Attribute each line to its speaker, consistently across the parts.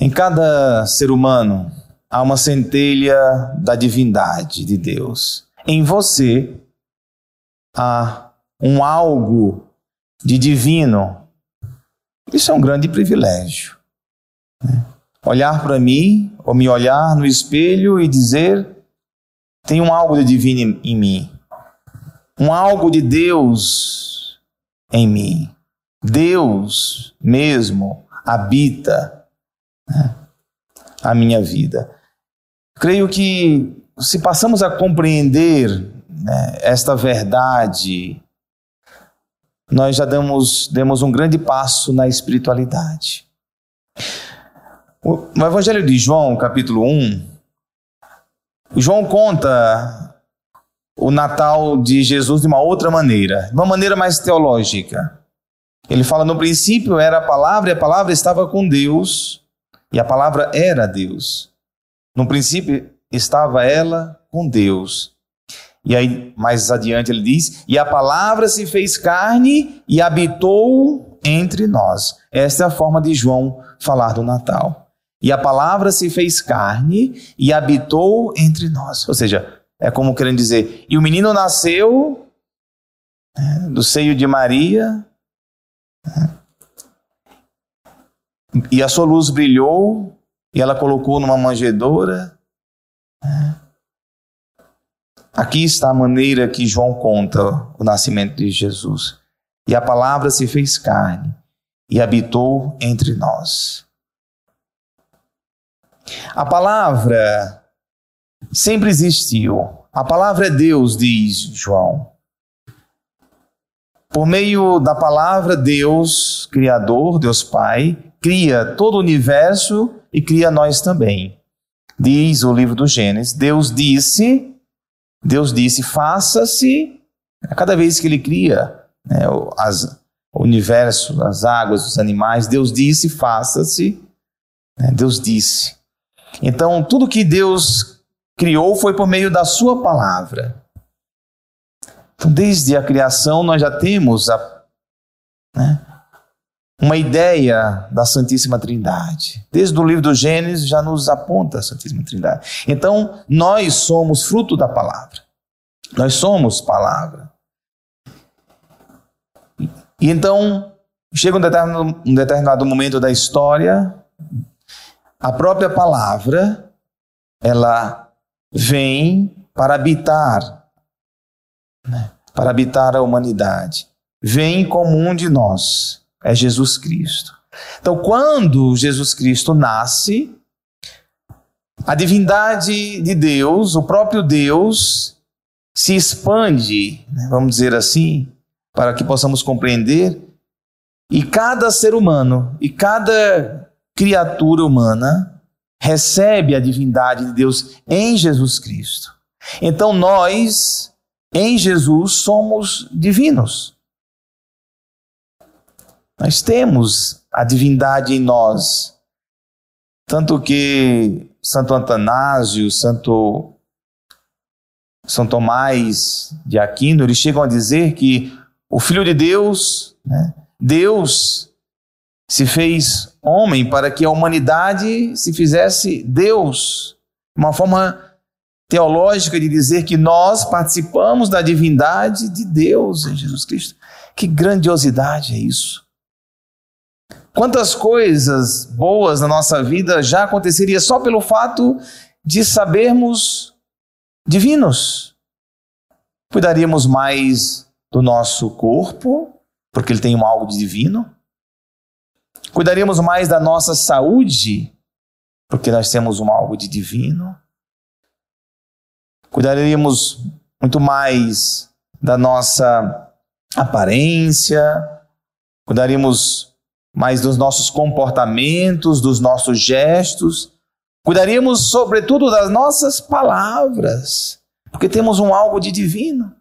Speaker 1: Em cada ser humano há uma centelha da divindade de Deus. Em você há um algo de divino. Isso é um grande privilégio. Né? Olhar para mim, ou me olhar no espelho e dizer: tem um algo de divino em mim, um algo de Deus em mim. Deus mesmo habita né, a minha vida. Creio que se passamos a compreender né, esta verdade, nós já damos, demos um grande passo na espiritualidade. No Evangelho de João, capítulo 1, João conta o Natal de Jesus de uma outra maneira, de uma maneira mais teológica. Ele fala: no princípio era a palavra, e a palavra estava com Deus, e a palavra era Deus. No princípio estava ela com Deus. E aí, mais adiante, ele diz: E a palavra se fez carne e habitou entre nós. Esta é a forma de João falar do Natal. E a palavra se fez carne e habitou entre nós. Ou seja, é como querendo dizer: E o menino nasceu né, do seio de Maria, né, e a sua luz brilhou, e ela colocou numa manjedoura. Aqui está a maneira que João conta o nascimento de Jesus. E a palavra se fez carne e habitou entre nós. A palavra sempre existiu. A palavra é Deus, diz João. Por meio da palavra, Deus, Criador, Deus Pai, cria todo o universo e cria nós também. Diz o livro do Gênesis: Deus disse, Deus disse, faça-se. A cada vez que Ele cria né, as, o universo, as águas, os animais, Deus disse, faça-se. Né, Deus disse. Então, tudo que Deus criou foi por meio da Sua palavra. Então, desde a criação, nós já temos a, né, uma ideia da Santíssima Trindade. Desde o livro do Gênesis já nos aponta a Santíssima Trindade. Então, nós somos fruto da palavra. Nós somos palavra. E então, chega um determinado, um determinado momento da história, a própria palavra, ela vem para habitar, né? para habitar a humanidade. Vem como um de nós é Jesus Cristo. Então, quando Jesus Cristo nasce, a divindade de Deus, o próprio Deus, se expande, né, vamos dizer assim, para que possamos compreender, e cada ser humano e cada criatura humana recebe a divindade de Deus em Jesus Cristo. Então, nós, em Jesus, somos divinos. Nós temos a divindade em nós. Tanto que Santo Antanásio, Santo São Tomás de Aquino, eles chegam a dizer que o Filho de Deus, né, Deus se fez homem para que a humanidade se fizesse Deus. Uma forma teológica de dizer que nós participamos da divindade de Deus em Jesus Cristo. Que grandiosidade é isso! Quantas coisas boas na nossa vida já aconteceria só pelo fato de sabermos divinos? Cuidaríamos mais do nosso corpo, porque ele tem um algo de divino? Cuidaríamos mais da nossa saúde, porque nós temos um algo de divino? Cuidaríamos muito mais da nossa aparência? Cuidaríamos mas dos nossos comportamentos, dos nossos gestos. Cuidaríamos, sobretudo, das nossas palavras, porque temos um algo de divino.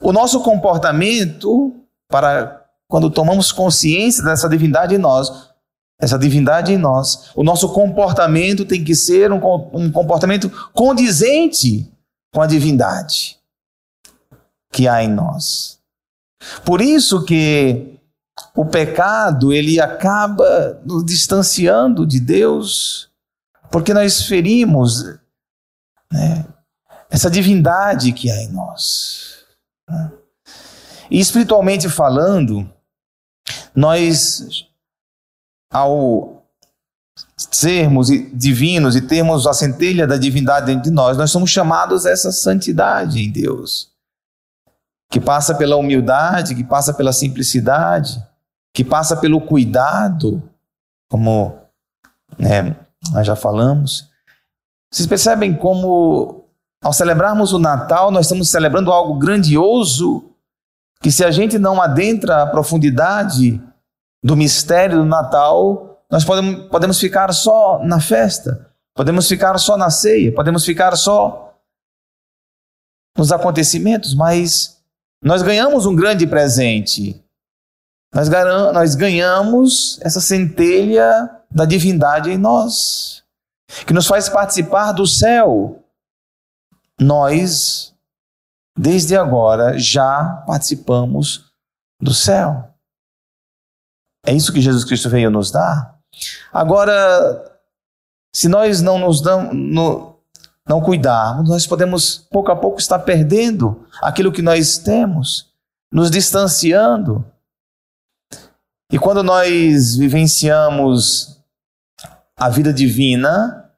Speaker 1: O nosso comportamento, para quando tomamos consciência dessa divindade em nós, essa divindade em nós, o nosso comportamento tem que ser um, um comportamento condizente com a divindade que há em nós. Por isso que o pecado ele acaba nos distanciando de Deus, porque nós ferimos né, essa divindade que há em nós. Né? E espiritualmente falando, nós, ao sermos divinos e termos a centelha da divindade dentro de nós, nós somos chamados a essa santidade em Deus, que passa pela humildade, que passa pela simplicidade, que passa pelo cuidado, como né, nós já falamos. Vocês percebem como, ao celebrarmos o Natal, nós estamos celebrando algo grandioso, que se a gente não adentra a profundidade do mistério do Natal, nós podemos, podemos ficar só na festa, podemos ficar só na ceia, podemos ficar só nos acontecimentos, mas nós ganhamos um grande presente nós, nós ganhamos essa centelha da divindade em nós, que nos faz participar do céu. Nós, desde agora, já participamos do céu. É isso que Jesus Cristo veio nos dar. Agora, se nós não nos damos, não cuidarmos, nós podemos pouco a pouco estar perdendo aquilo que nós temos, nos distanciando e quando nós vivenciamos a vida divina,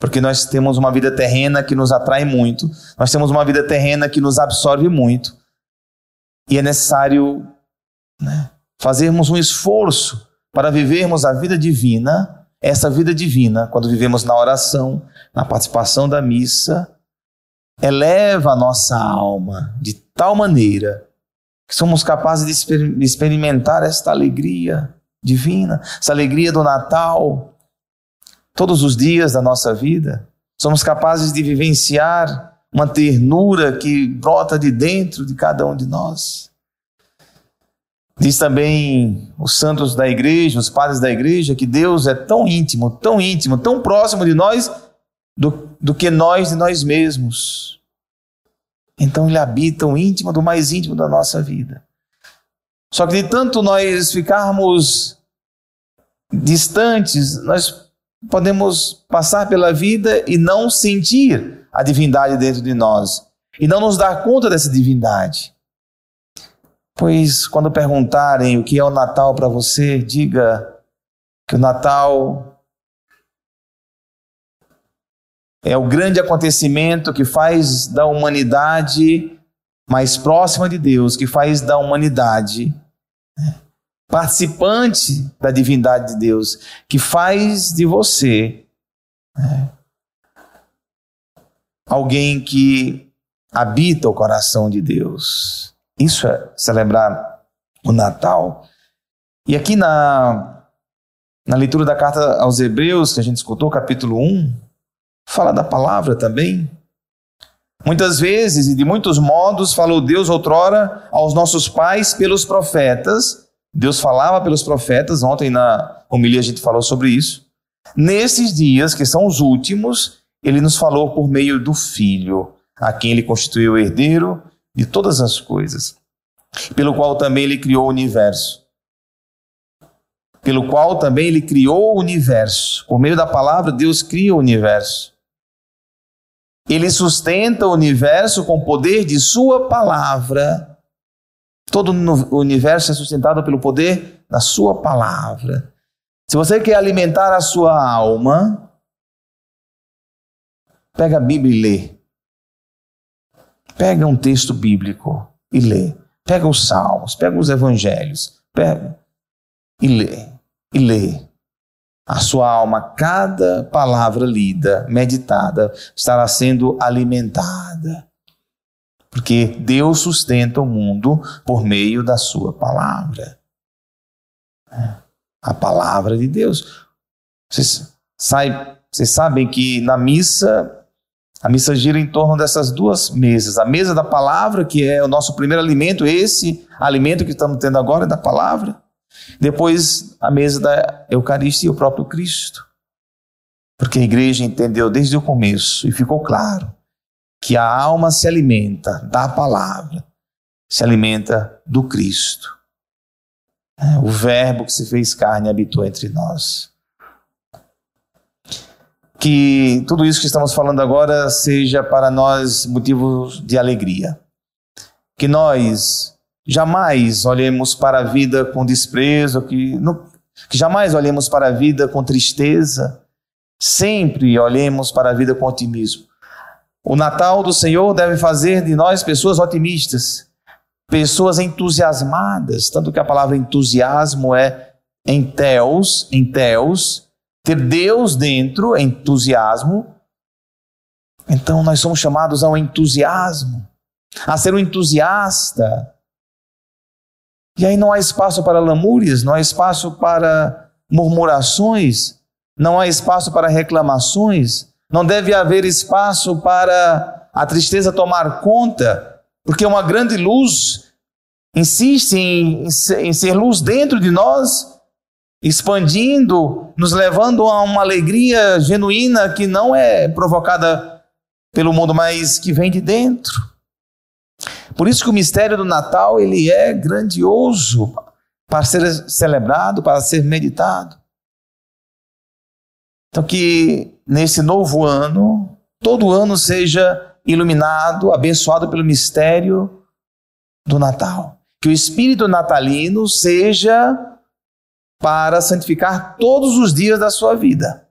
Speaker 1: porque nós temos uma vida terrena que nos atrai muito, nós temos uma vida terrena que nos absorve muito, e é necessário né, fazermos um esforço para vivermos a vida divina, essa vida divina, quando vivemos na oração, na participação da missa, eleva a nossa alma de tal maneira que somos capazes de, exper de experimentar esta alegria divina, essa alegria do Natal, todos os dias da nossa vida. Somos capazes de vivenciar uma ternura que brota de dentro de cada um de nós. Diz também os santos da igreja, os padres da igreja, que Deus é tão íntimo, tão íntimo, tão próximo de nós do, do que nós de nós mesmos. Então ele habita o íntimo do mais íntimo da nossa vida. Só que de tanto nós ficarmos distantes, nós podemos passar pela vida e não sentir a divindade dentro de nós e não nos dar conta dessa divindade. Pois quando perguntarem o que é o Natal para você, diga que o Natal é o grande acontecimento que faz da humanidade mais próxima de Deus, que faz da humanidade né, participante da divindade de Deus, que faz de você né, alguém que habita o coração de Deus. Isso é celebrar o Natal. E aqui na, na leitura da carta aos Hebreus, que a gente escutou, capítulo 1, fala da palavra também. Muitas vezes e de muitos modos falou Deus outrora aos nossos pais pelos profetas. Deus falava pelos profetas, ontem na homilia a gente falou sobre isso. Nesses dias, que são os últimos, ele nos falou por meio do Filho, a quem ele constituiu o herdeiro de todas as coisas, pelo qual também ele criou o universo pelo qual também ele criou o universo. Por meio da palavra, Deus cria o universo. Ele sustenta o universo com o poder de Sua palavra. Todo o universo é sustentado pelo poder da Sua palavra. Se você quer alimentar a sua alma, pega a Bíblia e lê. Pega um texto bíblico e lê. Pega os salmos, pega os evangelhos, pega e lê e lê. A sua alma, cada palavra lida, meditada, estará sendo alimentada. Porque Deus sustenta o mundo por meio da sua palavra. A palavra de Deus. Vocês, vocês sabem que na missa a missa gira em torno dessas duas mesas. A mesa da palavra, que é o nosso primeiro alimento, esse alimento que estamos tendo agora é da palavra. Depois, a mesa da Eucaristia, o próprio Cristo. Porque a igreja entendeu desde o começo e ficou claro que a alma se alimenta da palavra, se alimenta do Cristo. É, o Verbo que se fez carne habitou entre nós. Que tudo isso que estamos falando agora seja para nós motivo de alegria. Que nós jamais olhemos para a vida com desprezo, que, que jamais olhemos para a vida com tristeza, sempre olhemos para a vida com otimismo. O Natal do Senhor deve fazer de nós pessoas otimistas, pessoas entusiasmadas, tanto que a palavra entusiasmo é enteos, enteos, ter Deus dentro, entusiasmo. Então nós somos chamados ao entusiasmo, a ser um entusiasta. E aí não há espaço para lamúrias, não há espaço para murmurações, não há espaço para reclamações, não deve haver espaço para a tristeza tomar conta, porque uma grande luz insiste em, em ser luz dentro de nós, expandindo, nos levando a uma alegria genuína que não é provocada pelo mundo, mas que vem de dentro. Por isso que o mistério do Natal ele é grandioso para ser celebrado, para ser meditado. Então, que nesse novo ano, todo ano seja iluminado, abençoado pelo mistério do Natal. Que o espírito natalino seja para santificar todos os dias da sua vida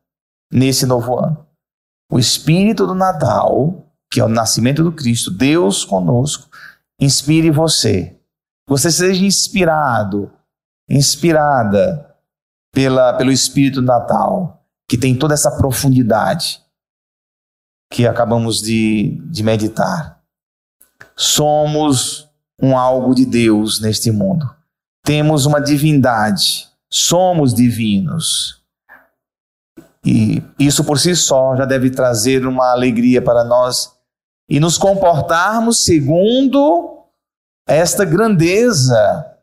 Speaker 1: nesse novo ano. O espírito do Natal, que é o nascimento do Cristo, Deus conosco, inspire você. Você seja inspirado, inspirada pela, pelo espírito Natal que tem toda essa profundidade que acabamos de, de meditar. Somos um algo de Deus neste mundo. Temos uma divindade. Somos divinos. E isso por si só já deve trazer uma alegria para nós e nos comportarmos segundo esta grandeza.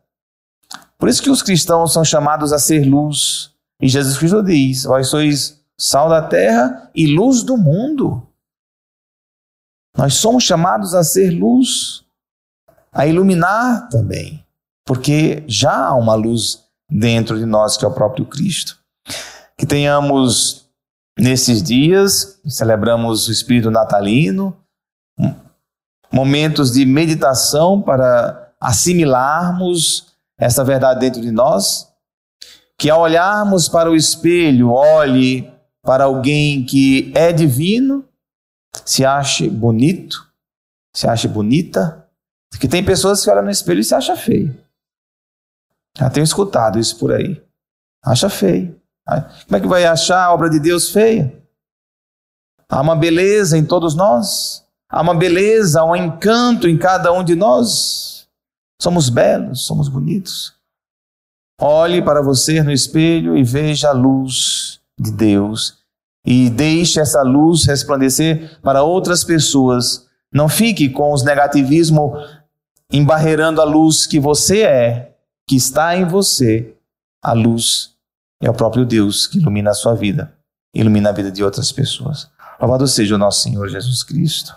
Speaker 1: Por isso que os cristãos são chamados a ser luz. E Jesus Cristo diz: Vós sois sal da terra e luz do mundo. Nós somos chamados a ser luz, a iluminar também, porque já há uma luz dentro de nós que é o próprio Cristo. Que tenhamos nesses dias, celebramos o Espírito Natalino, momentos de meditação para assimilarmos essa verdade dentro de nós que ao olharmos para o espelho, olhe para alguém que é divino, se ache bonito, se ache bonita, que tem pessoas que olham no espelho e se acham feio. Já tenho escutado isso por aí. Acha feio. Como é que vai achar a obra de Deus feia? Há uma beleza em todos nós. Há uma beleza, um encanto em cada um de nós. Somos belos, somos bonitos. Olhe para você no espelho e veja a luz de Deus e deixe essa luz resplandecer para outras pessoas. Não fique com os negativismo embarreirando a luz que você é, que está em você. A luz é o próprio Deus que ilumina a sua vida, ilumina a vida de outras pessoas. Louvado seja o nosso Senhor Jesus Cristo.